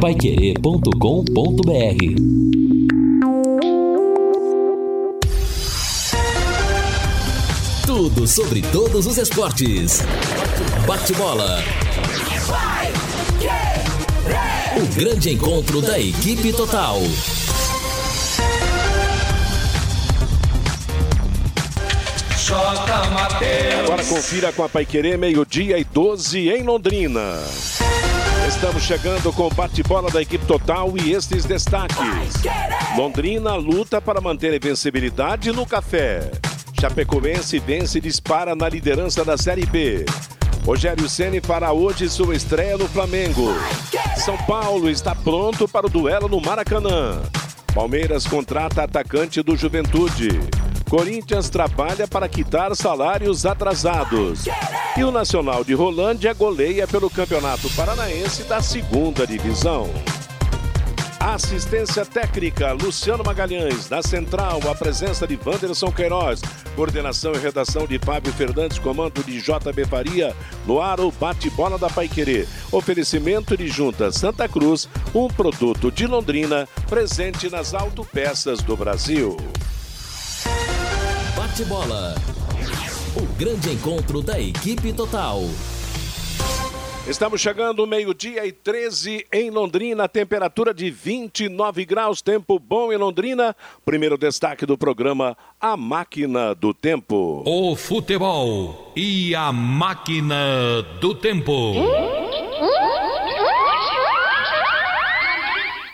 paiquerê.com.br Tudo sobre todos os esportes. Bate-bola. O grande encontro da equipe total. Agora confira com a Paiquerê, meio-dia e 12 em Londrina. Estamos chegando com o bate-bola da equipe total e estes destaques. Londrina luta para manter a invencibilidade no café. Chapecoense vence e dispara na liderança da Série B. Rogério Ceni fará hoje sua estreia no Flamengo. São Paulo está pronto para o duelo no Maracanã. Palmeiras contrata atacante do Juventude. Corinthians trabalha para quitar salários atrasados. E o Nacional de Rolândia goleia pelo Campeonato Paranaense da segunda divisão. Assistência técnica, Luciano Magalhães. Na central, a presença de Wanderson Queiroz. Coordenação e redação de Fábio Fernandes, comando de JB Faria. No ar, o bate-bola da Paiquerê. Oferecimento de Junta Santa Cruz, um produto de Londrina, presente nas autopeças do Brasil. Bate-bola. O grande encontro da equipe total. Estamos chegando meio-dia e 13 em Londrina, temperatura de 29 graus, tempo bom em Londrina. Primeiro destaque do programa A Máquina do Tempo. O futebol e a máquina do tempo.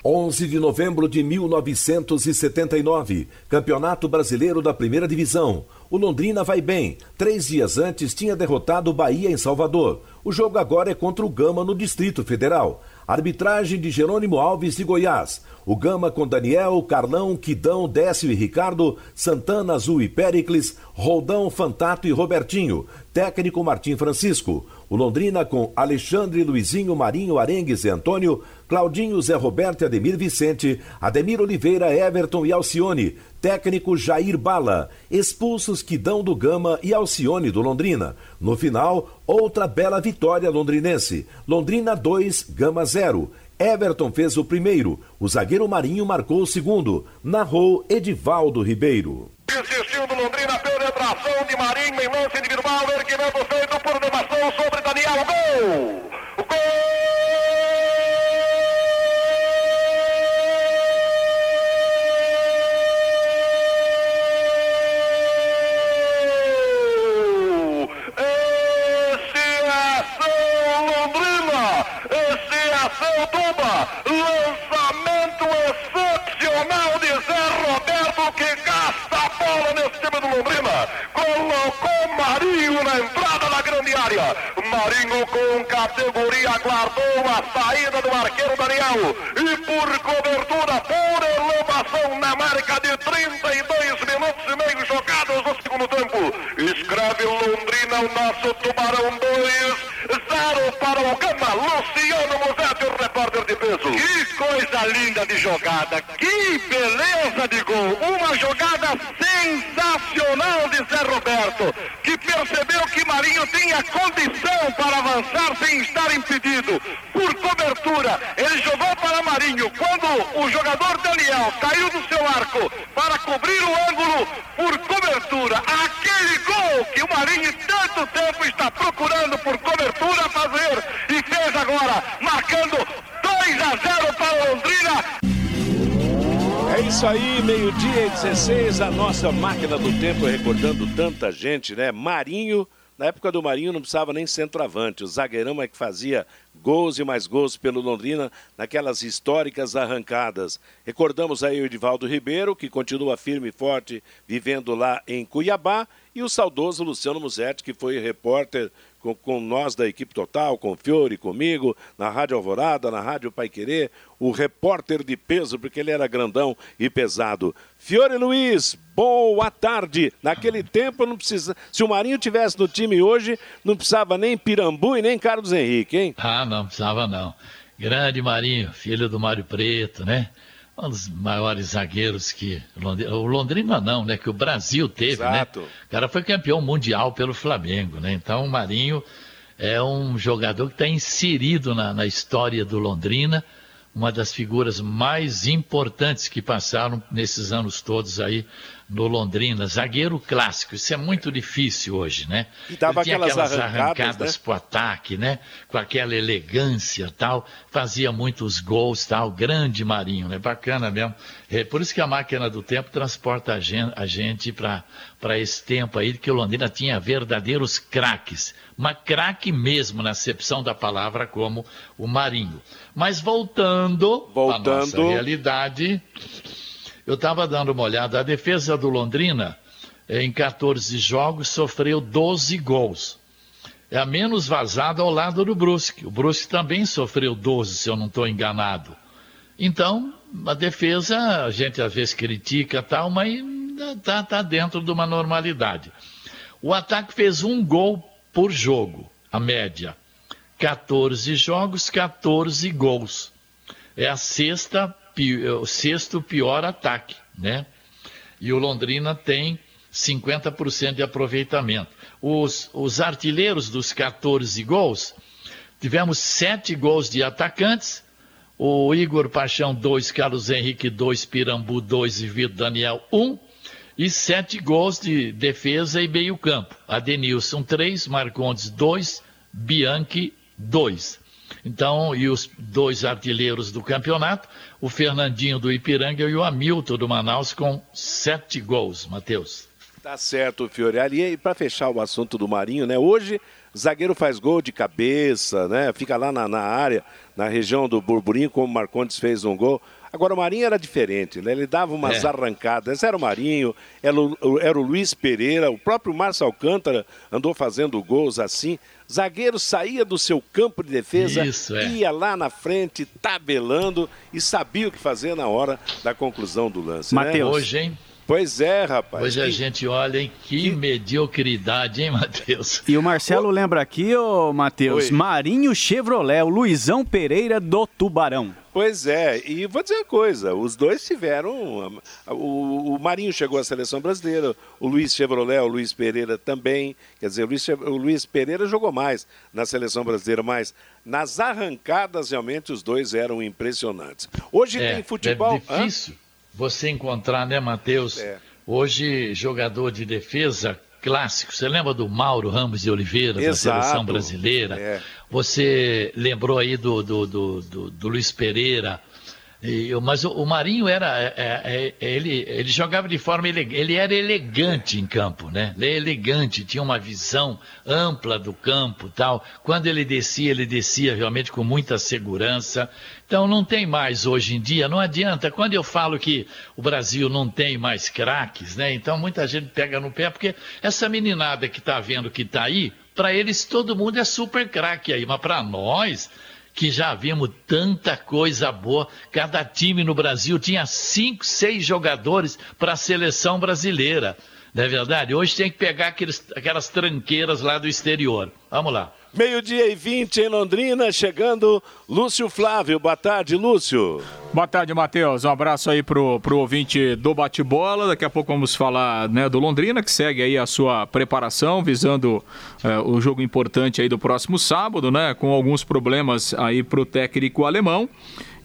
11 de novembro de 1979, Campeonato Brasileiro da Primeira Divisão. O Londrina vai bem. Três dias antes tinha derrotado o Bahia em Salvador. O jogo agora é contra o Gama no Distrito Federal. Arbitragem de Jerônimo Alves de Goiás. O Gama com Daniel, Carlão, Quidão, Décio e Ricardo, Santana, Azul e Péricles, Roldão, Fantato e Robertinho. Técnico Martim Francisco. O Londrina com Alexandre, Luizinho, Marinho, Arengues e Antônio, Claudinho, Zé Roberto e Ademir Vicente, Ademir Oliveira, Everton e Alcione. Técnico Jair Bala. Expulsos Quidão do Gama e Alcione do Londrina. No final, outra bela vitória londrinense. Londrina 2, Gama 0. Everton fez o primeiro, o zagueiro Marinho marcou o segundo. Narrou Edivaldo Ribeiro. Insistiu do Londrina, penetração de Marinho em lance individual, erguimento feito por elevação sobre Daniel. Arqueiro Daniel. E por cobertura, por elevação na marca de 32 minutos e meio jogados no segundo tempo. Escreve Londrina, o nosso Tubarão 2. Zero para o Gama, Luciano Musetti, o repórter de peso. Que coisa linda de jogada, que beleza de gol. Uma jogada sensacional de Zé Roberto, que percebeu que Marinho tinha condição para avançar sem estar impedido. Cobertura, ele jogou para Marinho. Quando o jogador Daniel caiu do seu arco para cobrir o ângulo por cobertura, aquele gol que o Marinho tanto tempo está procurando por cobertura fazer e fez agora, marcando 2 a 0 para Londrina. É isso aí, meio-dia e 16, a nossa máquina do tempo recordando tanta gente, né? Marinho, na época do Marinho não precisava nem centroavante, o zagueirão é que fazia gols e mais gols pelo Londrina naquelas históricas arrancadas. Recordamos aí o Edivaldo Ribeiro, que continua firme e forte, vivendo lá em Cuiabá, e o saudoso Luciano Musetti, que foi repórter com, com, nós da equipe total, com Fiore, comigo, na Rádio Alvorada, na Rádio Pai Querer, o repórter de peso, porque ele era grandão e pesado. Fiore Luiz, boa tarde. Naquele tempo não precisa. Se o Marinho tivesse no time hoje, não precisava nem Pirambu e nem Carlos Henrique, hein? Ah, não precisava não. Grande Marinho, filho do Mário Preto, né? um dos maiores zagueiros que o Londrina não, né? Que o Brasil teve, né? Exato. né? O cara foi campeão mundial pelo Flamengo, né? Então o Marinho é um jogador que está inserido na, na, história do Londrina. uma das figuras mais importantes que passaram nesses anos todos aí no Londrina, zagueiro clássico. Isso é muito difícil hoje, né? E dava Ele aquelas, aquelas arrancadas, arrancadas né? pro ataque, né? Com aquela elegância tal, fazia muitos gols tal, grande Marinho, né? Bacana mesmo. É por isso que a máquina do tempo transporta a gente, a gente para esse tempo aí que o Londrina tinha verdadeiros craques, mas craque mesmo na acepção da palavra como o Marinho. Mas voltando, voltando... à nossa realidade, eu estava dando uma olhada, a defesa do Londrina, em 14 jogos, sofreu 12 gols. É a menos vazada ao lado do Brusque. O Brusque também sofreu 12, se eu não estou enganado. Então, a defesa, a gente às vezes critica tal, mas está tá dentro de uma normalidade. O ataque fez um gol por jogo, a média. 14 jogos, 14 gols. É a sexta o sexto pior ataque, né? E o Londrina tem 50% de aproveitamento. Os, os artilheiros dos 14 gols, tivemos 7 gols de atacantes, o Igor Paixão 2, Carlos Henrique 2, Pirambu 2 e Vitor Daniel 1, um, e 7 gols de defesa e meio campo. Adenilson 3, Marcondes 2, Bianchi 2. Então, e os dois artilheiros do campeonato, o Fernandinho do Ipiranga e o Hamilton do Manaus com sete gols, Matheus. Tá certo, Fiore. E para fechar o assunto do Marinho, né? Hoje, zagueiro faz gol de cabeça, né? Fica lá na, na área, na região do burburinho, como o Marcondes fez um gol. Agora, o Marinho era diferente, né? Ele dava umas é. arrancadas. Era o Marinho, era o, era o Luiz Pereira, o próprio Márcio Alcântara andou fazendo gols assim. Zagueiro saía do seu campo de defesa, Isso, é. ia lá na frente, tabelando e sabia o que fazer na hora da conclusão do lance. Né? Matheus. Né? Hoje, hein? Pois é, rapaz. Hoje a gente olha, hein? Que, que... mediocridade, hein, Matheus? E o Marcelo lembra aqui, ô Matheus, Marinho Chevrolet, o Luizão Pereira do Tubarão. Pois é, e vou dizer uma coisa, os dois tiveram. O, o Marinho chegou à seleção brasileira, o Luiz Chevrolet, o Luiz Pereira também. Quer dizer, o Luiz, o Luiz Pereira jogou mais na seleção brasileira, mas nas arrancadas realmente os dois eram impressionantes. Hoje é, tem futebol. É difícil Hã? você encontrar, né, Matheus? É. Hoje, jogador de defesa clássico. Você lembra do Mauro Ramos de Oliveira, Exato. da seleção brasileira? É. Você lembrou aí do, do, do, do, do Luiz Pereira. Mas o, Marinho era, é, é, é ele, ele jogava de forma elegante, ele era elegante em campo, né? Ele é elegante, tinha uma visão ampla do campo, tal. Quando ele descia, ele descia realmente com muita segurança. Então não tem mais hoje em dia, não adianta. Quando eu falo que o Brasil não tem mais craques, né? Então muita gente pega no pé porque essa meninada que está vendo que está aí, para eles todo mundo é super craque aí, mas para nós que já vimos tanta coisa boa. Cada time no Brasil tinha cinco, seis jogadores para a seleção brasileira. Não é verdade? Hoje tem que pegar aqueles, aquelas tranqueiras lá do exterior. Vamos lá. Meio-dia e 20 em Londrina, chegando Lúcio Flávio. Boa tarde, Lúcio. Boa tarde, Matheus. Um abraço aí pro, pro ouvinte do bate-bola. Daqui a pouco vamos falar né, do Londrina, que segue aí a sua preparação, visando é, o jogo importante aí do próximo sábado, né? Com alguns problemas aí pro técnico alemão.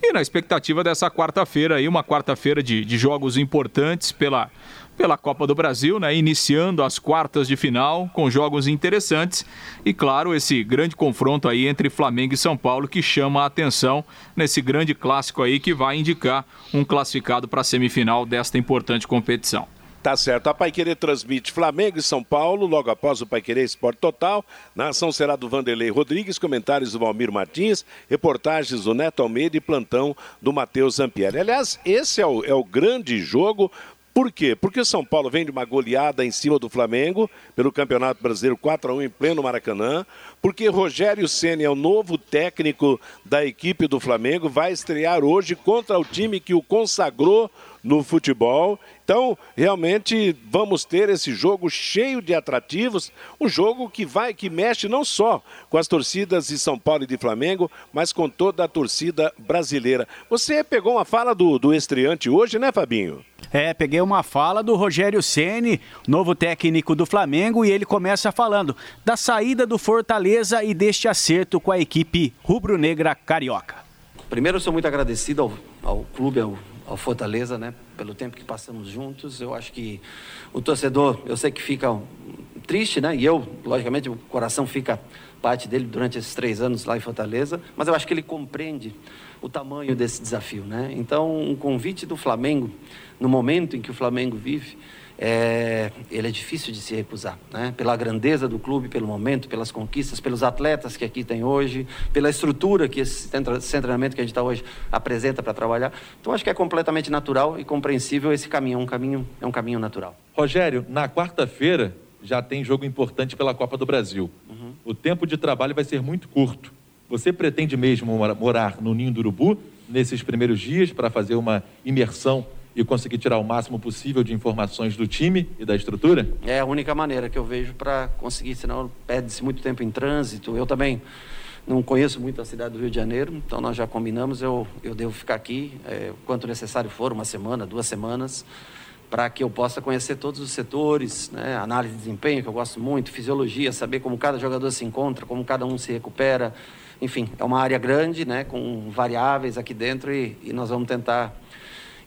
E na expectativa dessa quarta-feira aí, uma quarta-feira de, de jogos importantes pela pela Copa do Brasil, né? Iniciando as quartas de final com jogos interessantes e claro, esse grande confronto aí entre Flamengo e São Paulo que chama a atenção nesse grande clássico aí que vai indicar um classificado para a semifinal desta importante competição. Tá certo. A Paiquerê transmite Flamengo e São Paulo, logo após o Paiquerê Esporte Total. Na ação será do Vanderlei Rodrigues, comentários do Valmir Martins, reportagens do Neto Almeida e plantão do Matheus Zampieri. Aliás, esse é o, é o grande jogo por quê? Porque São Paulo vem de uma goleada em cima do Flamengo pelo Campeonato Brasileiro 4 a 1 em pleno Maracanã, porque Rogério Ceni é o novo técnico da equipe do Flamengo, vai estrear hoje contra o time que o consagrou no futebol. Então, realmente vamos ter esse jogo cheio de atrativos, um jogo que vai que mexe não só com as torcidas de São Paulo e de Flamengo, mas com toda a torcida brasileira. Você pegou uma fala do, do estreante hoje, né, Fabinho? É, peguei uma fala do Rogério Ceni, novo técnico do Flamengo, e ele começa falando da saída do Fortaleza e deste acerto com a equipe rubro-negra carioca. primeiro eu sou muito agradecido ao, ao clube, ao, ao Fortaleza, né, pelo tempo que passamos juntos. Eu acho que o torcedor, eu sei que fica triste, né? E eu, logicamente, o coração fica parte dele durante esses três anos lá em Fortaleza, mas eu acho que ele compreende o tamanho desse desafio, né? Então, um convite do Flamengo, no momento em que o Flamengo vive, é, ele é difícil de se recusar, né? Pela grandeza do clube, pelo momento, pelas conquistas, pelos atletas que aqui tem hoje, pela estrutura que esse treinamento que a gente está hoje apresenta para trabalhar. Então acho que é completamente natural e compreensível esse caminho, é um caminho é um caminho natural. Rogério, na quarta-feira já tem jogo importante pela Copa do Brasil. Uhum. O tempo de trabalho vai ser muito curto. Você pretende mesmo morar no Ninho do Urubu nesses primeiros dias para fazer uma imersão e conseguir tirar o máximo possível de informações do time e da estrutura? É a única maneira que eu vejo para conseguir, senão perde-se muito tempo em trânsito. Eu também não conheço muito a cidade do Rio de Janeiro, então nós já combinamos, eu, eu devo ficar aqui, é, quanto necessário for, uma semana, duas semanas, para que eu possa conhecer todos os setores, né? análise de desempenho, que eu gosto muito, fisiologia, saber como cada jogador se encontra, como cada um se recupera. Enfim, é uma área grande, né? com variáveis aqui dentro e, e nós vamos tentar.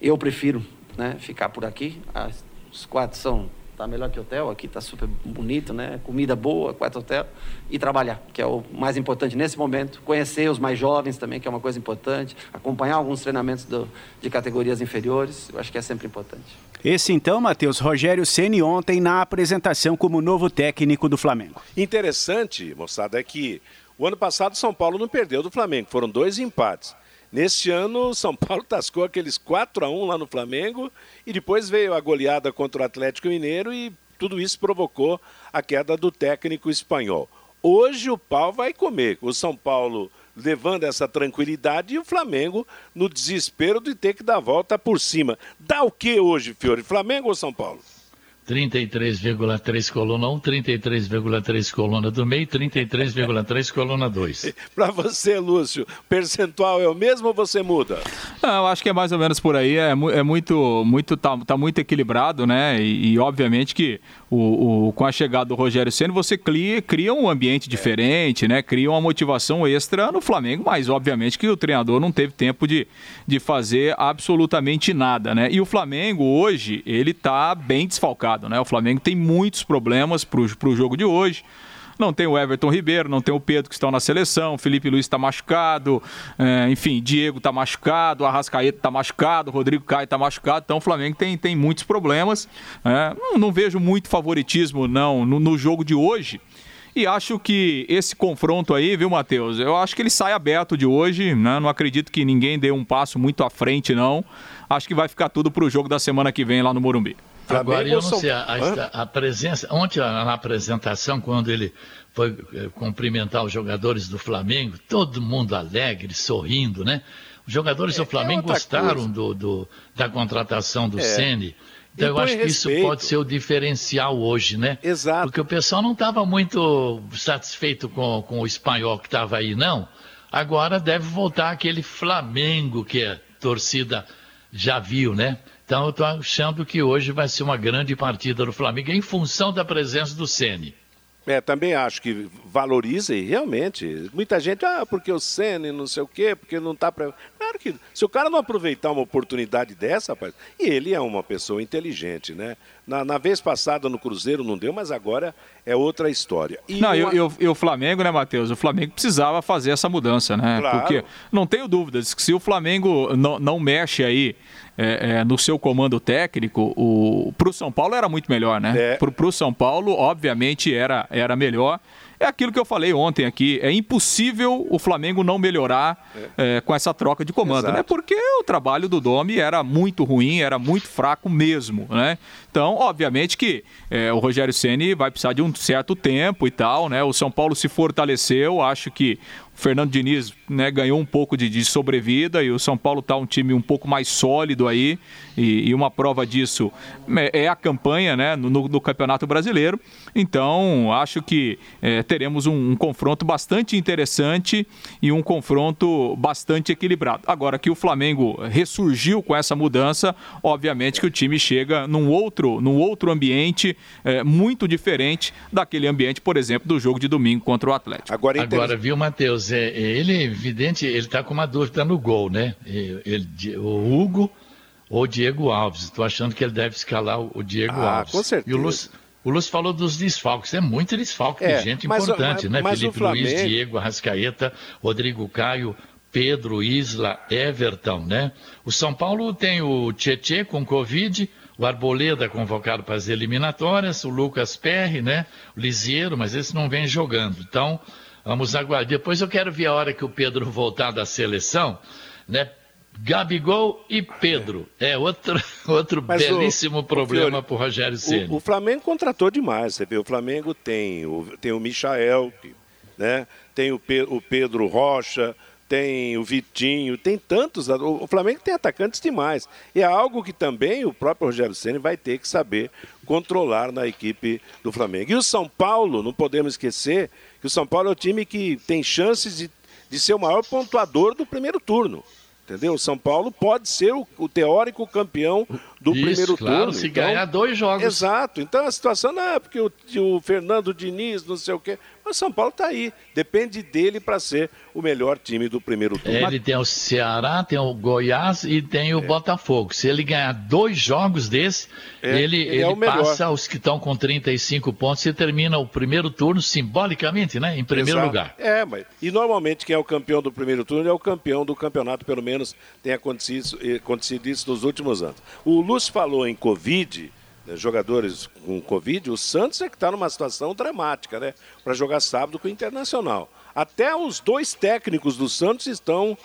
Eu prefiro né? ficar por aqui. As, os quatro são tá melhor que hotel, aqui tá super bonito, né? Comida boa, quatro hotel e trabalhar, que é o mais importante nesse momento. Conhecer os mais jovens também, que é uma coisa importante. Acompanhar alguns treinamentos do, de categorias inferiores, eu acho que é sempre importante. Esse então, Matheus, Rogério Ceni ontem na apresentação como novo técnico do Flamengo. Interessante, moçada, é que o ano passado São Paulo não perdeu do Flamengo, foram dois empates. Neste ano, São Paulo tascou aqueles 4 a 1 lá no Flamengo e depois veio a goleada contra o Atlético Mineiro e tudo isso provocou a queda do técnico espanhol. Hoje o pau vai comer. O São Paulo levando essa tranquilidade e o Flamengo no desespero de ter que dar a volta por cima. Dá o que hoje, Fiore? Flamengo ou São Paulo? 33,3 coluna 1, 33,3 coluna do meio, 33,3 coluna 2. Para você, Lúcio, percentual é o mesmo ou você muda? Ah, eu acho que é mais ou menos por aí, é, é muito, muito tá, tá, muito equilibrado, né? E, e obviamente que o, o, com a chegada do Rogério Senna, você cria, cria um ambiente diferente, né? Cria uma motivação extra no Flamengo, mas obviamente que o treinador não teve tempo de, de fazer absolutamente nada, né? E o Flamengo hoje, ele tá bem desfalcado né? O Flamengo tem muitos problemas para o jogo de hoje. Não tem o Everton Ribeiro, não tem o Pedro que estão na seleção, Felipe Luiz está machucado, é, enfim, Diego está machucado, Arrascaeta está machucado, Rodrigo Caio está machucado, então o Flamengo tem, tem muitos problemas. É, não, não, vejo muito favoritismo, não, no, no jogo de hoje. E acho que esse confronto aí, viu, Matheus? Eu acho que ele sai aberto de hoje, né? Não acredito que ninguém dê um passo muito à frente, não. Acho que vai ficar tudo para o jogo da semana que vem lá no Morumbi. Flamengo Agora, eu não sei, a, a, a, presença, ontem na apresentação, quando ele foi eh, cumprimentar os jogadores do Flamengo, todo mundo alegre, sorrindo, né? Os jogadores é, do Flamengo é gostaram do, do, da contratação do é. Sene. Então eu acho que isso pode ser o diferencial hoje, né? Exato. Porque o pessoal não estava muito satisfeito com, com o espanhol que estava aí, não. Agora deve voltar aquele Flamengo que a torcida já viu, né? Então eu estou achando que hoje vai ser uma grande partida do Flamengo em função da presença do Ceni. É, também acho que valoriza e realmente. Muita gente, ah, porque o Senna não sei o quê, porque não está para. Claro que se o cara não aproveitar uma oportunidade dessa, rapaz, e ele é uma pessoa inteligente, né? Na, na vez passada no Cruzeiro não deu, mas agora é outra história. E não, uma... e, e, o Flamengo, né, Matheus? O Flamengo precisava fazer essa mudança, né? Claro. Porque não tenho dúvidas que se o Flamengo não, não mexe aí é, é, no seu comando técnico, para o São Paulo era muito melhor, né? É. Para o São Paulo, obviamente, era, era melhor. É aquilo que eu falei ontem aqui. É impossível o Flamengo não melhorar é. É, com essa troca de comando, né? Porque o trabalho do Domi era muito ruim, era muito fraco mesmo, né? Então, obviamente que é, o Rogério Ceni vai precisar de um certo tempo e tal, né? O São Paulo se fortaleceu, acho que o Fernando Diniz né, ganhou um pouco de, de, sobrevida e o São Paulo está um time um pouco mais sólido aí. E, e uma prova disso é, é a campanha né, no, no, Campeonato Brasileiro. Então, acho que é, teremos um, um, confronto bastante interessante e um confronto bastante equilibrado. Agora que o Flamengo ressurgiu com essa mudança, obviamente que o time chega num outro, num outro ambiente é, muito diferente daquele ambiente, por exemplo, do jogo de domingo contra o Atlético. Agora, Agora viu, Matheus? É, é, ele é evidente, ele está com uma dúvida no gol, né? Ele, o Hugo ou Diego Alves. Estou achando que ele deve escalar o Diego ah, Alves. Com certeza. E o Lúcio, o Lúcio falou dos desfalques. É muito desfalque é, de gente mas, importante, mas, né? Mas Felipe Flamengo... Luiz, Diego, Arrascaeta, Rodrigo Caio, Pedro, Isla, Everton, né? O São Paulo tem o Tietê com Covid, o Arboleda convocado para as eliminatórias, o Lucas Perry, né? O Lisieiro, mas esse não vem jogando. Então, vamos aguardar. Depois eu quero ver a hora que o Pedro voltar da seleção, né? Gabigol e Pedro. É outro, outro belíssimo o, problema para o Rogério Ceni. O, o, Flamengo contratou demais. Você vê, o Flamengo tem o, tem o Michael, né? tem o, Pe, o Pedro Rocha, tem o Vitinho, tem tantos. O Flamengo tem atacantes demais. E é algo que também o próprio Rogério Ceni vai ter que saber controlar na equipe do Flamengo. E o São Paulo, não podemos esquecer que o São Paulo é o time que tem chances de, de ser o maior pontuador do primeiro turno. Entendeu? O São Paulo pode ser o, o teórico campeão do Isso, primeiro claro, turno. Se então, ganhar dois jogos. Exato. Então a situação não é porque o, o Fernando Diniz, não sei o quê. Mas São Paulo está aí. Depende dele para ser o melhor time do primeiro turno. Ele tem o Ceará, tem o Goiás e tem o é. Botafogo. Se ele ganhar dois jogos desses, é, ele, ele, é ele passa os que estão com 35 pontos e termina o primeiro turno simbolicamente, né? Em primeiro Exato. lugar. É, mas. E normalmente quem é o campeão do primeiro turno é o campeão do campeonato, pelo menos tem acontecido, acontecido isso nos últimos anos. O Lúcio falou em Covid. Né, jogadores com Covid, o Santos é que está numa situação dramática, né? Para jogar sábado com o Internacional. Até os dois técnicos do Santos estão,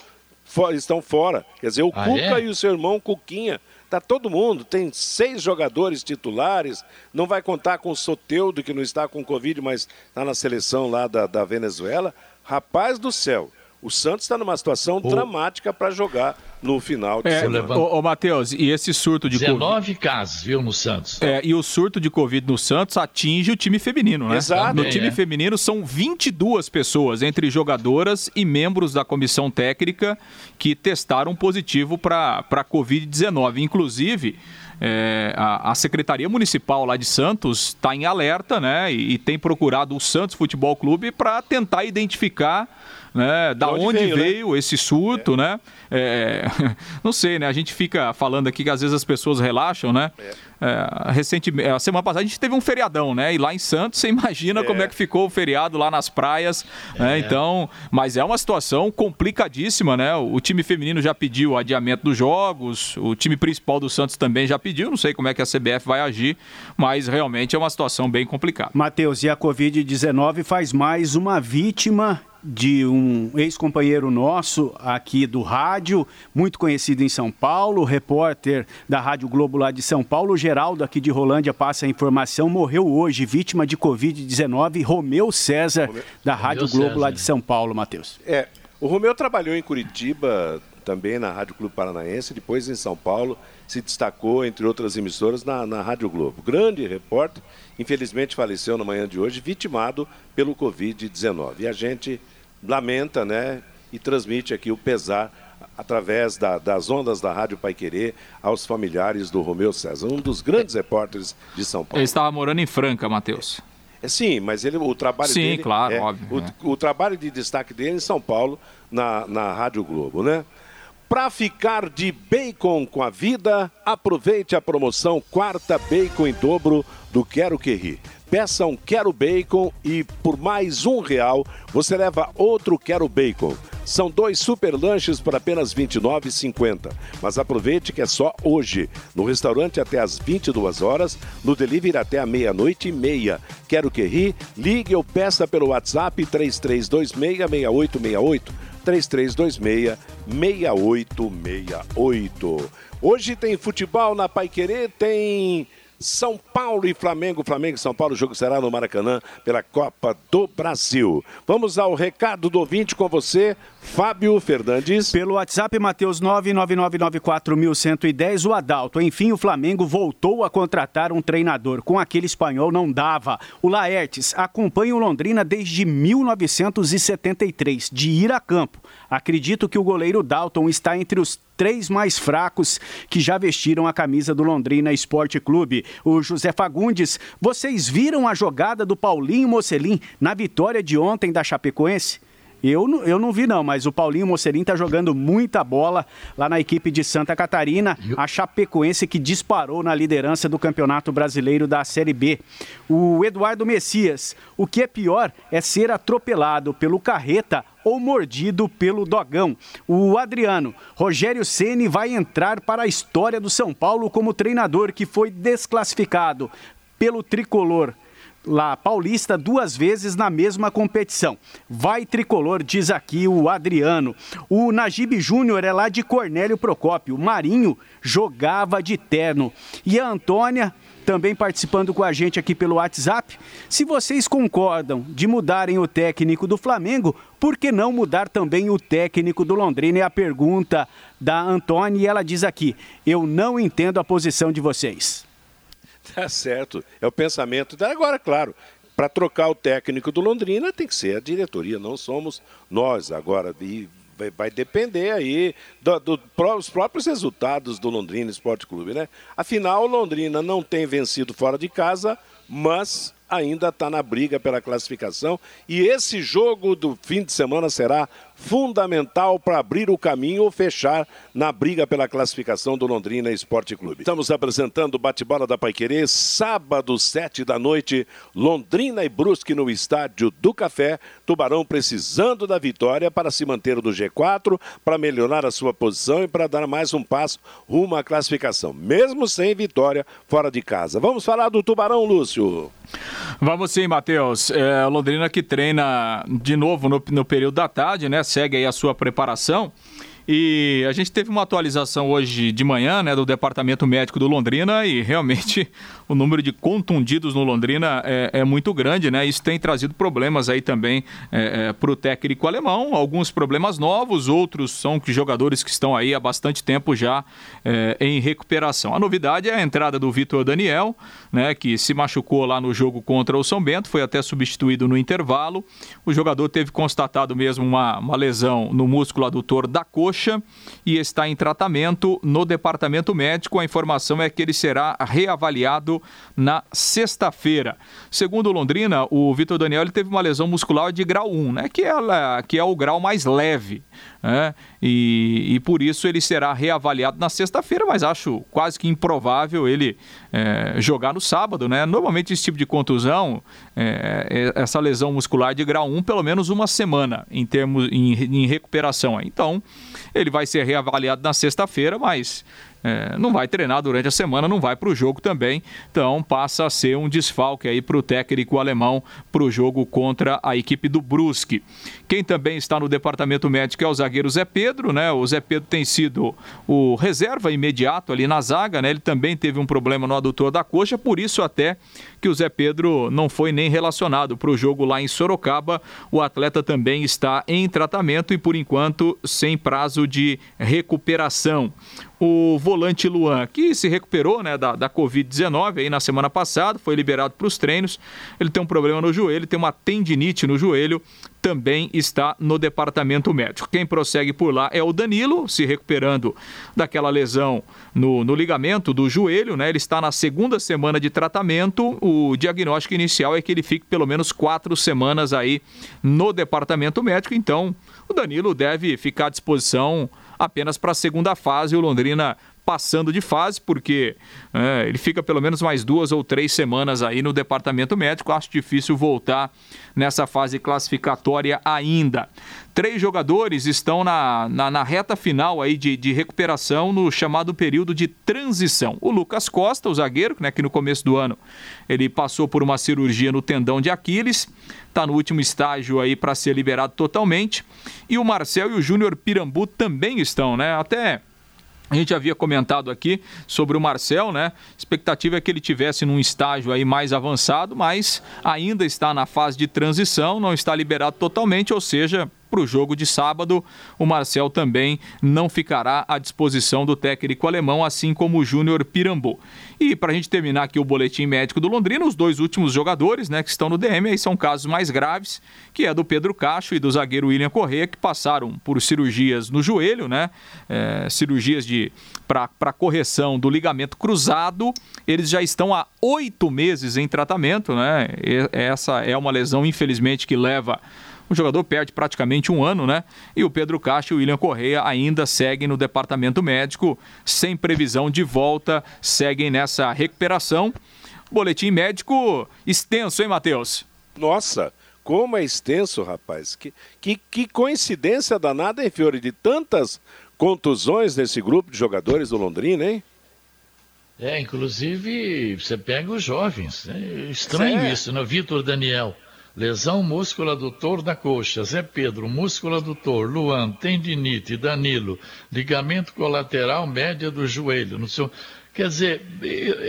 for, estão fora. Quer dizer, o ah, Cuca é? e o seu irmão Cuquinha. Tá todo mundo, tem seis jogadores titulares, não vai contar com o Soteudo, que não está com Covid, mas está na seleção lá da, da Venezuela. Rapaz do céu, o Santos está numa situação o... dramática para jogar no final de é, semana. Ô, ô Matheus, e esse surto de 19 COVID... casos, viu, no Santos. É, e o surto de Covid no Santos atinge o time feminino, né? Exato. No time é. feminino são 22 pessoas, entre jogadoras e membros da comissão técnica, que testaram positivo para a Covid-19. Inclusive, é, a, a, Secretaria Municipal lá de Santos está em alerta, né? E, e tem procurado o Santos Futebol Clube para tentar identificar né? Da onde, onde veio, né? veio né? esse surto, é. né? É, não sei, né? A gente fica falando aqui que às vezes as pessoas relaxam, né? É. É, recentemente, a semana passada a gente teve um feriadão, né? E lá em Santos, você imagina é. como é que ficou o feriado lá nas praias, né? É. Então, mas é uma situação complicadíssima, né? O, o time feminino já pediu adiamento dos jogos, o time principal do Santos também já pediu, não sei como é que a CBF vai agir, mas realmente é uma situação bem complicada. Matheus, e a Covid-19 faz mais uma vítima de um ex-companheiro nosso aqui do rádio, muito conhecido em São Paulo, repórter da Rádio Globo lá de São Paulo, Geraldo aqui de Rolândia passa a informação, morreu hoje, vítima de Covid-19, Romeu César, Romeu... da Rádio Romeu Globo César. lá de São Paulo, Matheus. É, o Romeu trabalhou em Curitiba, também na Rádio Clube Paranaense, depois em São Paulo, se destacou, entre outras emissoras, na, na Rádio Globo. Grande repórter, infelizmente faleceu na manhã de hoje, vitimado pelo Covid-19. E a gente lamenta, né, e transmite aqui o pesar através da, das ondas da Rádio Pai Querer aos familiares do Romeu César, um dos grandes repórteres de São Paulo. Ele estava morando em Franca, Matheus. É, sim, mas ele, o trabalho sim, dele. Sim, claro, é, óbvio. O, é. o, trabalho de destaque dele em São Paulo, na, na Rádio Globo, né? Para ficar de bacon com a vida, aproveite a promoção Quarta Bacon em Dobro do Quero Que Ri. Peça um Quero Bacon e por mais um real você leva outro Quero Bacon. São dois super lanches por apenas R$ 29,50. Mas aproveite que é só hoje. No restaurante até às 22 horas, no delivery até a meia-noite e meia. Quero que ri? Ligue ou peça pelo WhatsApp 33266868. 3326 6868. Hoje tem futebol na Paiquerê, tem são Paulo e Flamengo. Flamengo e São Paulo, o jogo será no Maracanã pela Copa do Brasil. Vamos ao recado do ouvinte com você, Fábio Fernandes. Pelo WhatsApp, Matheus 99994110, o Adalto. Enfim, o Flamengo voltou a contratar um treinador. Com aquele espanhol não dava. O Laertes acompanha o Londrina desde 1973, de ir a campo. Acredito que o goleiro Dalton está entre os três mais fracos que já vestiram a camisa do Londrina Esporte Clube. O José Fagundes, vocês viram a jogada do Paulinho Mocelin na vitória de ontem da Chapecoense? Eu, eu não vi, não, mas o Paulinho Mocerim tá jogando muita bola lá na equipe de Santa Catarina. A Chapecoense que disparou na liderança do Campeonato Brasileiro da Série B. O Eduardo Messias, o que é pior é ser atropelado pelo Carreta ou mordido pelo Dogão. O Adriano, Rogério Ceni vai entrar para a história do São Paulo como treinador que foi desclassificado pelo tricolor lá paulista duas vezes na mesma competição. Vai tricolor, diz aqui o Adriano. O Najib Júnior é lá de Cornélio Procópio. Marinho jogava de terno. E a Antônia também participando com a gente aqui pelo WhatsApp. Se vocês concordam de mudarem o técnico do Flamengo, por que não mudar também o técnico do Londrina? É a pergunta da Antônia e ela diz aqui: Eu não entendo a posição de vocês. Tá certo. É o pensamento. Agora, claro, para trocar o técnico do Londrina tem que ser a diretoria, não somos nós agora. E vai depender aí dos do, do, próprios resultados do Londrina Esporte Clube, né? Afinal, o Londrina não tem vencido fora de casa, mas ainda está na briga pela classificação. E esse jogo do fim de semana será fundamental para abrir o caminho ou fechar na briga pela classificação do Londrina Esporte Clube. Estamos apresentando o bate-bola da Paiquerê, sábado, sete da noite, Londrina e Brusque no estádio do Café. Tubarão precisando da vitória para se manter no G4, para melhorar a sua posição e para dar mais um passo rumo à classificação, mesmo sem vitória fora de casa. Vamos falar do Tubarão, Lúcio. Vamos sim, Matheus. É, Londrina que treina de novo no, no período da tarde, né? Segue aí a sua preparação. E a gente teve uma atualização hoje de manhã, né, do Departamento Médico do Londrina e realmente o número de contundidos no Londrina é, é muito grande, né? Isso tem trazido problemas aí também é, é, para o técnico alemão. Alguns problemas novos, outros são jogadores que estão aí há bastante tempo já é, em recuperação. A novidade é a entrada do Vitor Daniel, né, que se machucou lá no jogo contra o São Bento, foi até substituído no intervalo. O jogador teve constatado mesmo uma, uma lesão no músculo adutor da coxa e está em tratamento no departamento médico. A informação é que ele será reavaliado na sexta-feira. Segundo Londrina, o Vitor Daniel teve uma lesão muscular de grau 1, né, que, é, que é o grau mais leve. Né? E, e, por isso ele será reavaliado na sexta-feira, mas acho quase que improvável ele é, jogar no sábado. Né? Normalmente esse tipo de contusão, é, é essa lesão muscular de grau 1, pelo menos uma semana em termos em, em recuperação. Então ele vai ser reavaliado na sexta-feira, mas é, não vai treinar durante a semana, não vai para o jogo também. Então passa a ser um desfalque aí para o técnico alemão para o jogo contra a equipe do Brusque. Quem também está no departamento médico é o zagueiro Zé Pedro, né? O Zé Pedro tem sido o reserva imediato ali na zaga, né? Ele também teve um problema no adutor da coxa, por isso até que o Zé Pedro não foi nem relacionado para o jogo lá em Sorocaba. O atleta também está em tratamento e por enquanto sem prazo de recuperação o volante Luan, que se recuperou né, da, da Covid-19 aí na semana passada, foi liberado para os treinos. Ele tem um problema no joelho, tem uma tendinite no joelho, também está no departamento médico. Quem prossegue por lá é o Danilo, se recuperando daquela lesão no, no ligamento do joelho, né? Ele está na segunda semana de tratamento. O diagnóstico inicial é que ele fique pelo menos quatro semanas aí no departamento médico. Então, o Danilo deve ficar à disposição apenas para a segunda fase. O Londrina passando de fase, porque é, ele fica pelo menos mais duas ou três semanas aí no departamento médico. Acho difícil voltar nessa fase classificatória ainda. Três jogadores estão na, na, na reta final aí de, de, recuperação no chamado período de transição. O Lucas Costa, o zagueiro, né, que no começo do ano ele passou por uma cirurgia no tendão de Aquiles, está no último estágio aí para ser liberado totalmente. E o Marcel e o Júnior Pirambu também estão, né? Até a gente havia comentado aqui sobre o Marcel, né? A expectativa é que ele tivesse num estágio aí mais avançado, mas ainda está na fase de transição, não está liberado totalmente, ou seja, para o jogo de sábado. O Marcel também não ficará à disposição do técnico alemão, assim como o Júnior Pirambu. E para a gente terminar aqui o boletim médico do Londrina, os dois últimos jogadores né, que estão no DM aí são casos mais graves, que é do Pedro Cacho e do zagueiro William Correia, que passaram por cirurgias no joelho, né? É, cirurgias de para correção do ligamento cruzado. Eles já estão há oito meses em tratamento, né? E essa é uma lesão, infelizmente, que leva O jogador perde praticamente um ano, né? E o Pedro Castro e o William Correia ainda seguem no departamento médico, sem previsão de volta, seguem nessa recuperação. Boletim médico extenso, hein, Matheus? Nossa, como é extenso, rapaz. Que, que, que coincidência danada, hein, Fiore? De tantas contusões nesse grupo de jogadores do Londrina, hein? É, inclusive, você pega os jovens. É estranho é. isso, né? Vitor Daniel, lesão músculo adutor da coxa. Zé Pedro, músculo adutor. Luan, tendinite. Danilo, ligamento colateral média do joelho. No seu... Quer dizer,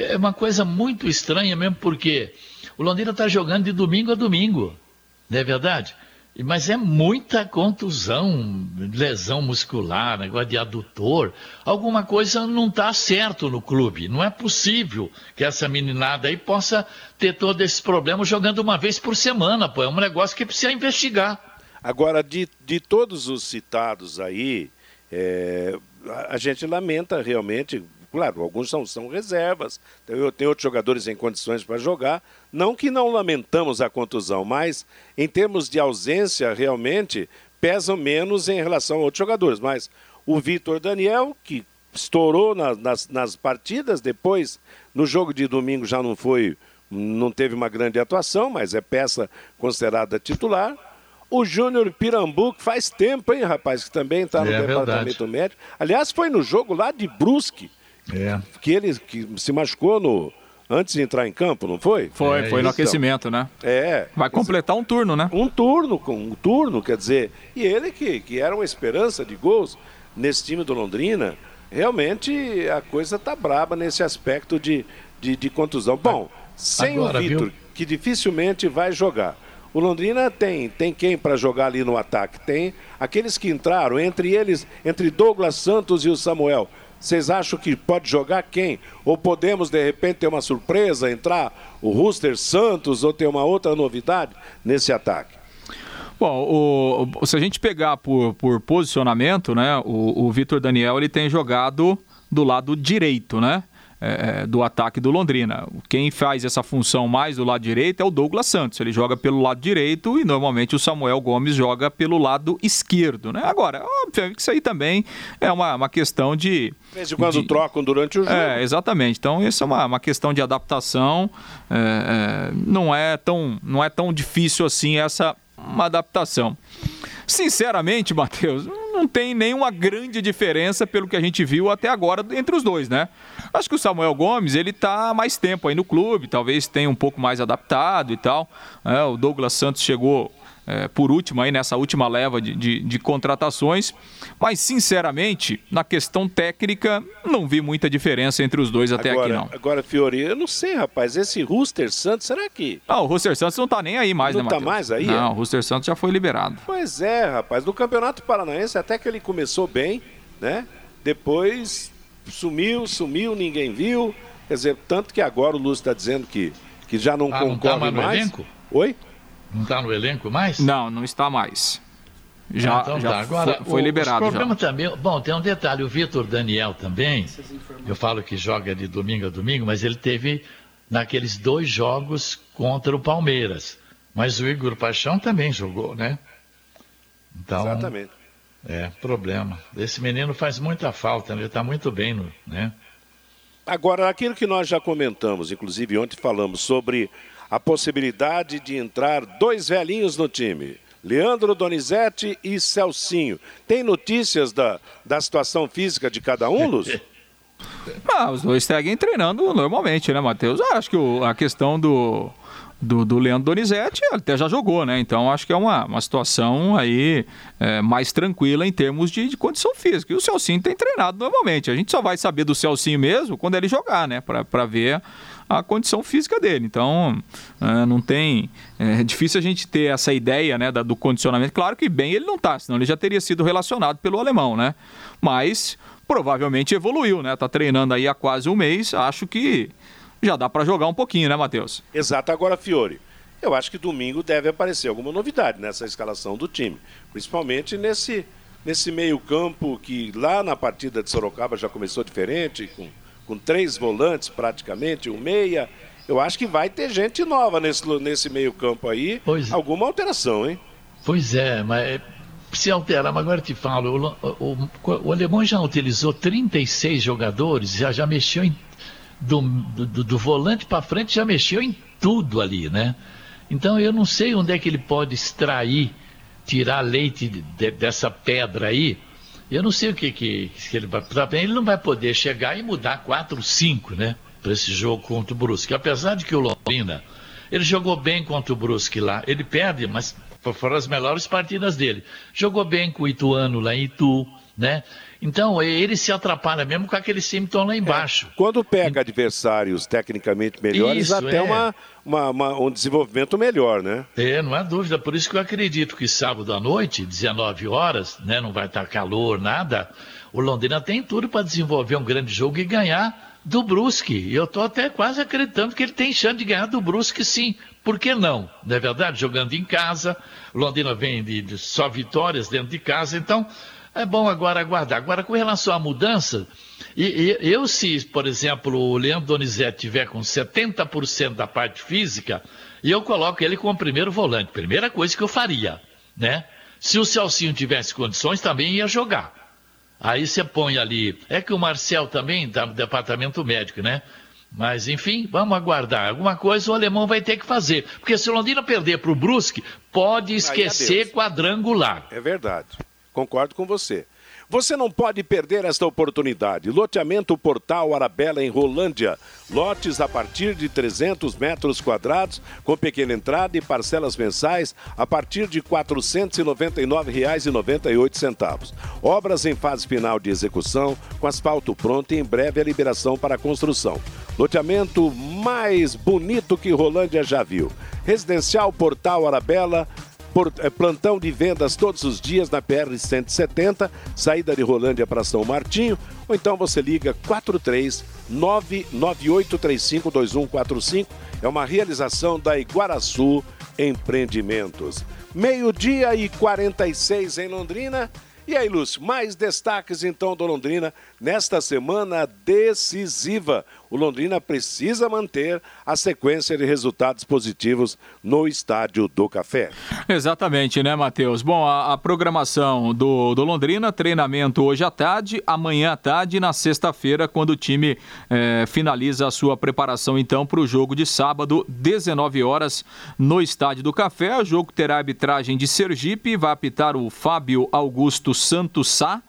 é uma coisa muito estranha mesmo, porque o Londrina está jogando de domingo a domingo. Não é verdade? Mas é muita contusão, lesão muscular, negócio de adutor. Alguma coisa não está certo no clube. Não é possível que essa meninada aí possa ter todo esse problema jogando uma vez por semana. Pô. É um negócio que precisa investigar. Agora, de, de todos os citados aí, é, a, a gente lamenta realmente Claro, alguns são, são reservas, eu tenho outros jogadores em condições para jogar. Não que não lamentamos a contusão, mas em termos de ausência, realmente pesam menos em relação a outros jogadores. Mas o Vitor Daniel, que estourou na, nas, nas partidas, depois no jogo de domingo já não foi, não teve uma grande atuação, mas é peça considerada titular. O Júnior Pirambu, que faz tempo, hein, rapaz, que também está no é departamento verdade. médico. Aliás, foi no jogo lá de Brusque, é. Que ele que se machucou no, antes de entrar em campo, não foi? Foi, é, foi no aquecimento, né? É. Vai completar um turno, né? Um turno, um turno, quer dizer. E ele que, que era uma esperança de gols nesse time do Londrina, realmente a coisa tá braba nesse aspecto de, de, de contusão. Bom, sem Agora, o Vitor, que dificilmente vai jogar. O Londrina tem, tem quem para jogar ali no ataque? Tem aqueles que entraram, entre eles, entre Douglas Santos e o Samuel. Vocês acham que pode jogar quem? Ou podemos, de repente, ter uma surpresa, entrar o Rooster Santos ou ter uma outra novidade nesse ataque? Bom, o, se a gente pegar por, por posicionamento, né, o, o Vitor Daniel ele tem jogado do lado direito, né? É, do ataque do Londrina. Quem faz essa função mais do lado direito é o Douglas Santos. Ele joga pelo lado direito e normalmente o Samuel Gomes joga pelo lado esquerdo. Né? Agora, óbvio que isso aí também é uma, uma questão de. Desde quando de... trocam durante o jogo. É, exatamente. Então, isso é uma, uma questão de adaptação. É, é, não, é tão, não é tão difícil assim essa uma adaptação. Sinceramente, Matheus, não tem nenhuma grande diferença pelo que a gente viu até agora entre os dois, né? Acho que o Samuel Gomes, ele tá mais tempo aí no clube, talvez tenha um pouco mais adaptado e tal. É, o Douglas Santos chegou é, por último aí nessa última leva de, de, de, contratações. Mas, sinceramente, na questão técnica, não vi muita diferença entre os dois até agora, aqui, não. Agora, Fiori, eu não sei, rapaz, esse Rooster Santos, será que. Ah, o Rooster Santos não tá nem aí mais, não né, Não tá mais aí? Não, é? o Rooster Santos já foi liberado. Pois é, rapaz. No Campeonato Paranaense, até que ele começou bem, né? Depois sumiu, sumiu, ninguém viu. Quer dizer, tanto que agora o Lúcio está dizendo que, que já não ah, concorre não tá mais. Elenco? Oi? Não está no elenco mais? Não, não está mais. Já, ah, então já tá. Agora, foi, foi o, liberado. O problema já. também. Bom, tem um detalhe: o Vitor Daniel também. Eu falo que joga de domingo a domingo, mas ele teve naqueles dois jogos contra o Palmeiras. Mas o Igor Paixão também jogou, né? Então, Exatamente. É, problema. Esse menino faz muita falta, né? ele está muito bem, no, né? Agora, aquilo que nós já comentamos, inclusive ontem falamos sobre a possibilidade de entrar dois velhinhos no time. Leandro Donizete e Celcinho. Tem notícias da, da situação física de cada um, Luz? ah, os dois seguem treinando normalmente, né, Matheus? Ah, acho que o, a questão do, do, do Leandro Donizete até já jogou, né? Então acho que é uma, uma situação aí é, mais tranquila em termos de, de, condição física. E o Celcinho tem treinado normalmente. A gente só vai saber do Celcinho mesmo quando ele jogar, né? Para ver a condição física dele. Então, é, não tem. É, é difícil a gente ter essa ideia né, da, do condicionamento. Claro que bem ele não está, senão ele já teria sido relacionado pelo alemão, né? Mas provavelmente evoluiu, né? Tá treinando aí há quase um mês. Acho que já dá para jogar um pouquinho, né, Matheus? Exato. Agora, Fiore, eu acho que domingo deve aparecer alguma novidade nessa escalação do time, principalmente nesse nesse meio-campo que lá na partida de Sorocaba já começou diferente, com com três volantes praticamente, um meia. Eu acho que vai ter gente nova nesse, nesse meio-campo aí. Pois. É. Alguma alteração, hein? Pois é, mas se alterar, mas agora eu te falo, o, o, o, alemão já utilizou 36 jogadores, já, já mexeu em, do, do, do volante para frente, já mexeu em tudo ali, né? Então eu não sei onde é que ele pode extrair, tirar leite de, dessa pedra aí. Eu não sei o que, que, que ele vai. Ele não vai poder chegar e mudar 4, 5, né? Para esse jogo contra o Brusque. Apesar de que o Londrina, ele jogou bem contra o Brusque lá. Ele perde, mas foram as melhores partidas dele. Jogou bem com o Ituano lá em Itu, né? Então, ele se atrapalha mesmo com aquele Simpton lá embaixo. É, quando pega adversários tecnicamente melhores, isso, até é. uma, uma, uma, um desenvolvimento melhor, né? É, não há dúvida. Por isso que eu acredito que sábado à noite, 19 horas, né, não vai estar calor, nada, o Londrina tem tudo para desenvolver um grande jogo e ganhar do Brusque. E eu estou até quase acreditando que ele tem chance de ganhar do Brusque, sim. Por que não? Não é verdade? Jogando em casa, Londrina vem de, de só vitórias dentro de casa, então é bom agora aguardar. Agora, com relação à mudança, e, e, eu, se, por exemplo, o Leandro Donizete tiver com 70% da parte física, eu coloco ele como primeiro volante. Primeira coisa que eu faria, né? Se o Celcinho tivesse condições, também ia jogar. Aí você põe ali. É que o Marcel também está no departamento médico, né? Mas, enfim, vamos aguardar. Alguma coisa o alemão vai ter que fazer. Porque se o Londrina perder para o Brusque, pode esquecer quadrangular. É verdade. Concordo com você. Você não pode perder esta oportunidade. Loteamento Portal Arabella em Rolândia. Lotes a partir de 300 metros quadrados, com pequena entrada e parcelas mensais a partir de R$ 499,98. Obras em fase final de execução, com asfalto pronto e em breve a liberação para a construção. Loteamento mais bonito que Rolândia já viu. Residencial Portal Arabella por, é, plantão de vendas todos os dias na PR 170, saída de Rolândia para São Martinho, ou então você liga 43 998352145. É uma realização da Iguaraçu Empreendimentos. Meio-dia e 46 em Londrina. E aí, Lúcio, mais destaques então do Londrina nesta semana decisiva o Londrina precisa manter a sequência de resultados positivos no Estádio do Café. Exatamente, né, Matheus? Bom, a, a programação do, do, Londrina, treinamento hoje à tarde, amanhã à tarde e na sexta-feira, quando o time é, finaliza a sua preparação, então, para o jogo de sábado, 19 horas, no Estádio do Café. O jogo terá arbitragem de Sergipe, vai apitar o Fábio Augusto Santos Sá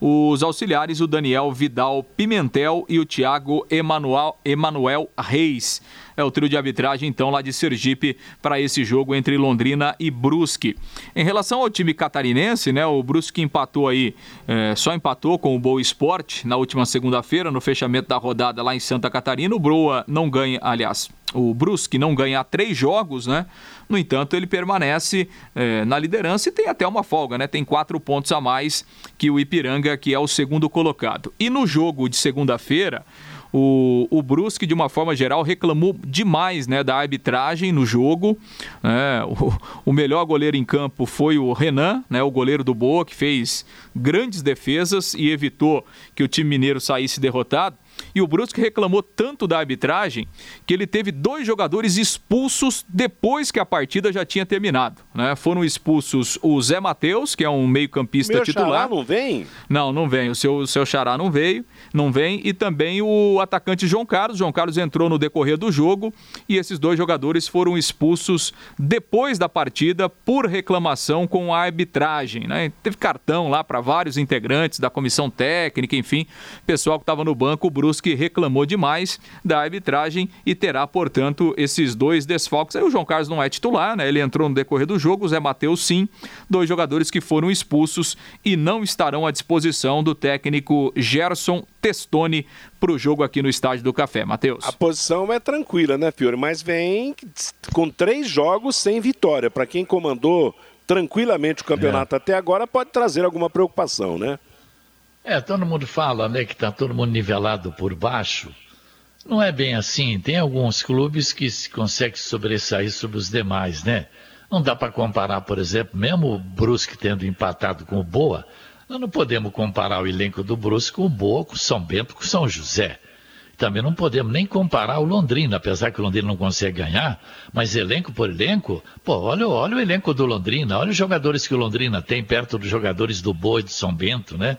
os auxiliares, o Daniel Vidal Pimentel e o Thiago Emanuel, Emanuel Reis. É o trio de arbitragem, então, lá de Sergipe, para esse jogo entre Londrina e Brusque. Em relação ao time catarinense, né, o Brusque empatou aí, é, só empatou com o Boa Esporte na última segunda-feira, no fechamento da rodada lá em Santa Catarina. O Broa não ganha, aliás, o Brusque não ganha três jogos, né? No entanto, ele permanece é, na liderança e tem até uma folga, né? Tem quatro pontos a mais que o Ipiranga, que é o segundo colocado. E no jogo de segunda-feira, o, o Brusque, de uma forma geral, reclamou demais né, da arbitragem no jogo. É, o, o, melhor goleiro em campo foi o Renan, né, o goleiro do Boa, que fez grandes defesas e evitou que o time mineiro saísse derrotado. E o Brusque reclamou tanto da arbitragem que ele teve dois jogadores expulsos depois que a partida já tinha terminado. Né? Foram expulsos o Zé Matheus, que é um meio-campista titular. Xará não vem? Não, não vem. O seu, o seu Xará não veio, não vem. E também o atacante João Carlos. João Carlos entrou no decorrer do jogo e esses dois jogadores foram expulsos depois da partida por reclamação com a arbitragem. Né? Teve cartão lá para vários integrantes da comissão técnica, enfim, pessoal que estava no banco. O Brusque que reclamou demais da arbitragem e terá, portanto, esses dois desfalques. Aí o João Carlos não é titular, né? Ele entrou no decorrer do jogo, o Zé Matheus sim, dois jogadores que foram expulsos e não estarão à disposição do técnico Gerson Testoni para o jogo aqui no Estádio do Café. Matheus. A posição é tranquila, né, Fiore? Mas vem com três jogos sem vitória. Para quem comandou tranquilamente o campeonato é. até agora, pode trazer alguma preocupação, né? É, todo mundo fala, né, que está todo mundo nivelado por baixo. Não é bem assim. Tem alguns clubes que conseguem sobressair sobre os demais, né? Não dá para comparar, por exemplo, mesmo o Brusque tendo empatado com o Boa, nós não podemos comparar o elenco do Brusque com o Boa, com o São Bento, com o São José. também não podemos nem comparar o Londrina, apesar que o Londrina não consegue ganhar, mas elenco por elenco, pô, olha, olha o elenco do Londrina, olha os jogadores que o Londrina tem perto dos jogadores do Boi de São Bento, né?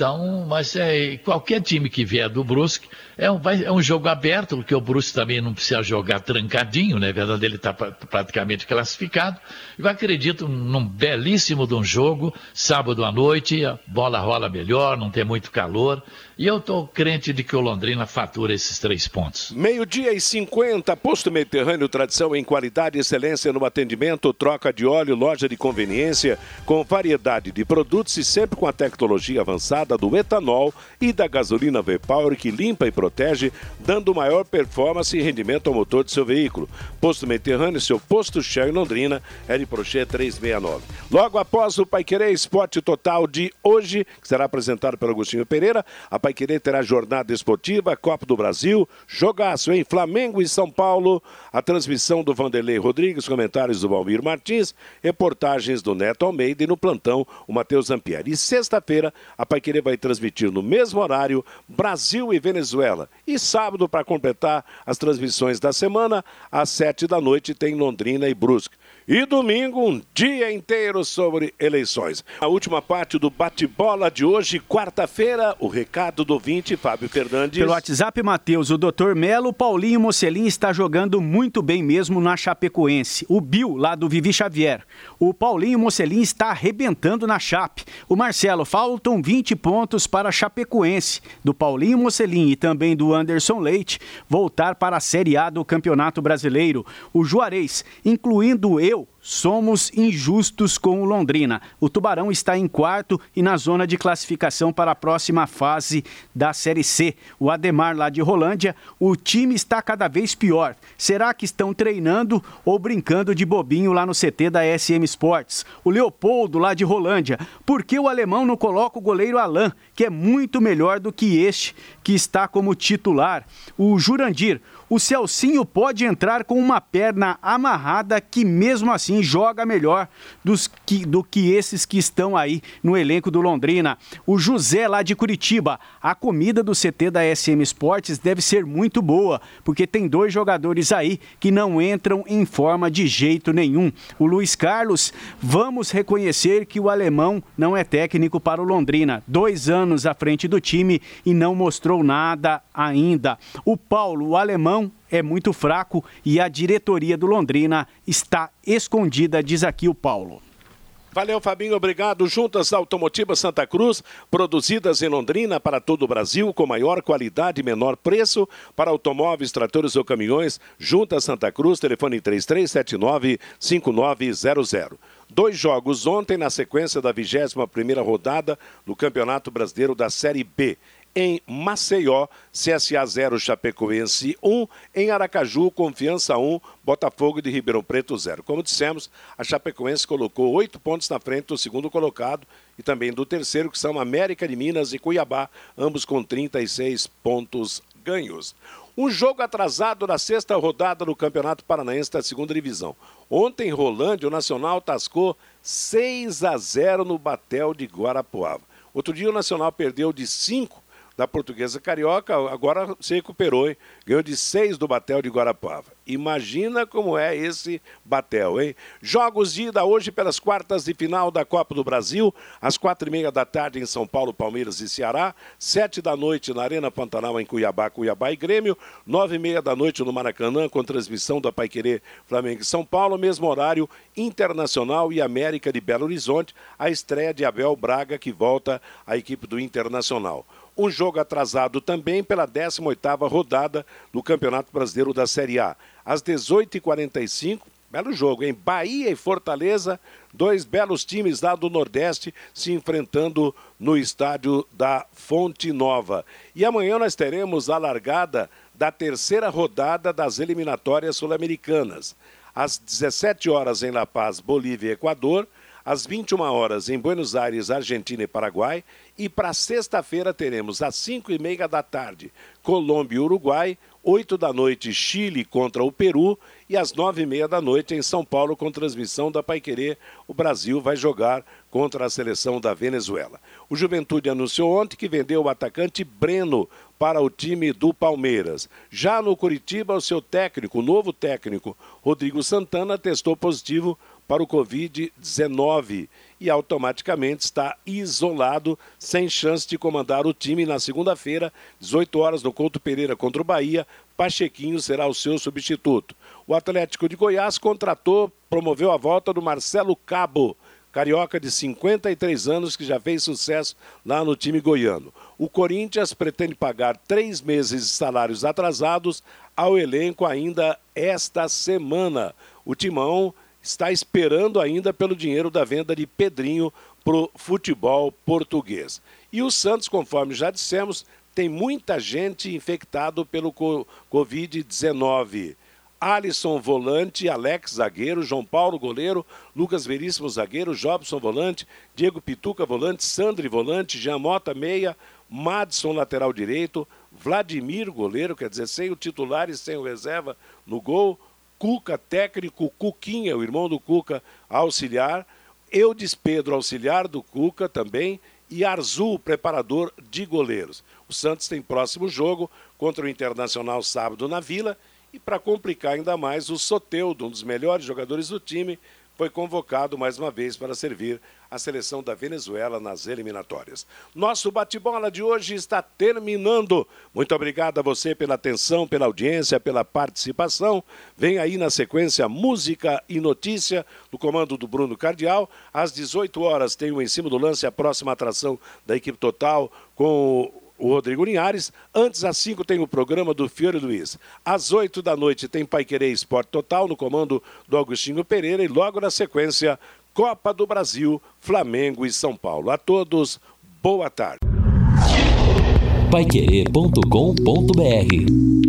Então, mas é, qualquer time que vier do Brusque é um, vai, é um jogo aberto, porque o Brusque também não precisa jogar trancadinho, né? verdade, ele está praticamente classificado. Eu acredito num belíssimo de um jogo, sábado à noite, a bola rola melhor, não tem muito calor. E eu estou crente de que o Londrina fatura esses três pontos. Meio-dia e 50, posto Mediterrâneo, tradição em qualidade e excelência no atendimento, troca de óleo, loja de conveniência, com variedade de produtos e sempre com a tecnologia avançada do etanol e da gasolina V-Power que limpa e protege, dando maior performance e rendimento ao motor de seu veículo. Posto Mediterrâneo, seu posto Shell em Londrina, de Prochê 369. Logo após o Paiquerê Esporte Total de hoje, que será apresentado pelo Agostinho Pereira, a Paiquerê terá jornada esportiva, Copa do Brasil, jogaço em Flamengo e São Paulo, a transmissão do Vanderlei Rodrigues, comentários do Valmir Martins, reportagens do Neto Almeida e no plantão o Matheus Ampieri. E sexta-feira, a Paiquerê vai transmitir no mesmo horário Brasil e Venezuela. E sábado, para completar as transmissões da semana, às sete da noite tem Londrina e Brusque. E domingo, um dia inteiro sobre eleições. A última parte do bate-bola de hoje, quarta-feira, o recado do 20, Fábio Fernandes. Pelo WhatsApp, Matheus, o Dr. Melo, Paulinho Mocelin está jogando muito bem mesmo na Chapecoense. O Bill, lá do Vivi Xavier. O Paulinho Mocelin está arrebentando na Chape. O Marcelo, faltam 20 pontos para a Chapecoense, do Paulinho Mocelin e também do Anderson Leite, voltar para a Série A do Campeonato Brasileiro. O Juarez, incluindo eu, do. Somos injustos com o Londrina. O Tubarão está em quarto e na zona de classificação para a próxima fase da Série C. O Ademar, lá de Rolândia, o time está cada vez pior. Será que estão treinando ou brincando de bobinho lá no CT da SM Sports? O Leopoldo, lá de Rolândia, por que o alemão não coloca o goleiro Alain, que é muito melhor do que este, que está como titular? O Jurandir, o Celcinho pode entrar com uma perna amarrada que mesmo assim joga melhor dos que, do que esses que estão aí no elenco do Londrina. O José lá de Curitiba, a comida do CT da SM Esportes deve ser muito boa, porque tem dois jogadores aí que não entram em forma de jeito nenhum. O Luiz Carlos, vamos reconhecer que o alemão não é técnico para o Londrina. Dois anos à frente do time e não mostrou nada ainda. O Paulo, o alemão, é muito fraco e a diretoria do Londrina está escondida, diz aqui o Paulo. Valeu, Fabinho, obrigado. Juntas Automotivas Santa Cruz, produzidas em Londrina para todo o Brasil, com maior qualidade e menor preço para automóveis, tratores ou caminhões. Juntas Santa Cruz, telefone 3379-5900. Dois jogos ontem na sequência da 21 primeira rodada do Campeonato Brasileiro da Série B em Maceió, CSA 0, Chapecoense 1, em Aracaju, Confiança 1, Botafogo de Ribeirão Preto 0. Como dissemos, a Chapecoense colocou oito pontos na frente do segundo colocado e também do terceiro, que são América de Minas e Cuiabá, ambos com 36 pontos ganhos. Um jogo atrasado na sexta rodada do Campeonato Paranaense da segunda divisão. Ontem, em Rolândia, o Nacional tascou 6 a 0 no Batel de Guarapuava. Outro dia o Nacional perdeu de 5 da Portuguesa Carioca, agora se recuperou, hein? Ganhou de seis do Batel de Guarapava. Imagina como é esse Batel, hein? Jogos de ida hoje pelas quartas de final da Copa do Brasil, às quatro e meia da tarde em São Paulo, Palmeiras e Ceará, sete da noite na Arena Pantanal em Cuiabá, Cuiabá e Grêmio, nove e meia da noite no Maracanã com transmissão da Paiquerê Flamengo e São Paulo, mesmo horário Internacional e América de Belo Horizonte, a estreia de Abel Braga que volta à equipe do Internacional um jogo atrasado também pela 18ª rodada do Campeonato Brasileiro da Série A. Às 18h45, belo jogo, em Bahia e Fortaleza, dois belos times lá do Nordeste se enfrentando no estádio da Fonte Nova. E amanhã nós teremos a largada da terceira rodada das eliminatórias sul-americanas. Às 17 horas em La Paz, Bolívia e Equador, às 21 horas em Buenos Aires, Argentina e Paraguai. E para sexta-feira teremos às 5 e meia da tarde Colômbia e Uruguai, 8 da noite Chile contra o Peru e às 9 e meia da noite em São Paulo com transmissão da Paiquerê. O Brasil vai jogar contra a seleção da Venezuela. O Juventude anunciou ontem que vendeu o atacante Breno para o time do Palmeiras. Já no Curitiba, o seu técnico, o novo técnico, Rodrigo Santana, testou positivo para o Covid-19 e automaticamente está isolado, sem chance de comandar o time na segunda-feira, 18 horas, no Couto Pereira contra o Bahia. Pachequinho será o seu substituto. O Atlético de Goiás contratou, promoveu a volta do Marcelo Cabo carioca de 53 anos que já fez sucesso lá no time goiano. O Corinthians pretende pagar três meses de salários atrasados ao elenco ainda esta semana. O Timão está esperando ainda pelo dinheiro da venda de Pedrinho para o futebol português. E o Santos, conforme já dissemos, tem muita gente infectado pelo Covid-19. Alisson volante, Alex zagueiro, João Paulo goleiro, Lucas Veríssimo zagueiro, Jobson volante, Diego Pituca volante, Sandri volante, Jean Mota meia, Madison lateral direito, Vladimir goleiro, quer dizer, sem o titular e sem o reserva no gol, Cuca técnico, Cuquinha, o irmão do Cuca auxiliar, Eudes Pedro auxiliar do Cuca também. E Arzul preparador de goleiros. O Santos tem próximo jogo contra o Internacional sábado na Vila. E para complicar ainda mais, o Soteudo, um dos melhores jogadores do time, foi convocado mais uma vez para servir a seleção da Venezuela nas eliminatórias. Nosso bate-bola de hoje está terminando. Muito obrigado a você pela atenção, pela audiência, pela participação. Vem aí na sequência Música e Notícia, no comando do Bruno Cardial. Às 18 horas tem o Em Cima do Lance, a próxima atração da equipe total com o Rodrigo Linhares. Antes, às 5, tem o programa do Fiore Luiz. Às 8 da noite tem Pai Querer Esporte Total, no comando do Agostinho Pereira. E logo na sequência, Copa do Brasil, Flamengo e São Paulo. A todos, boa tarde. Paiquerê.com.br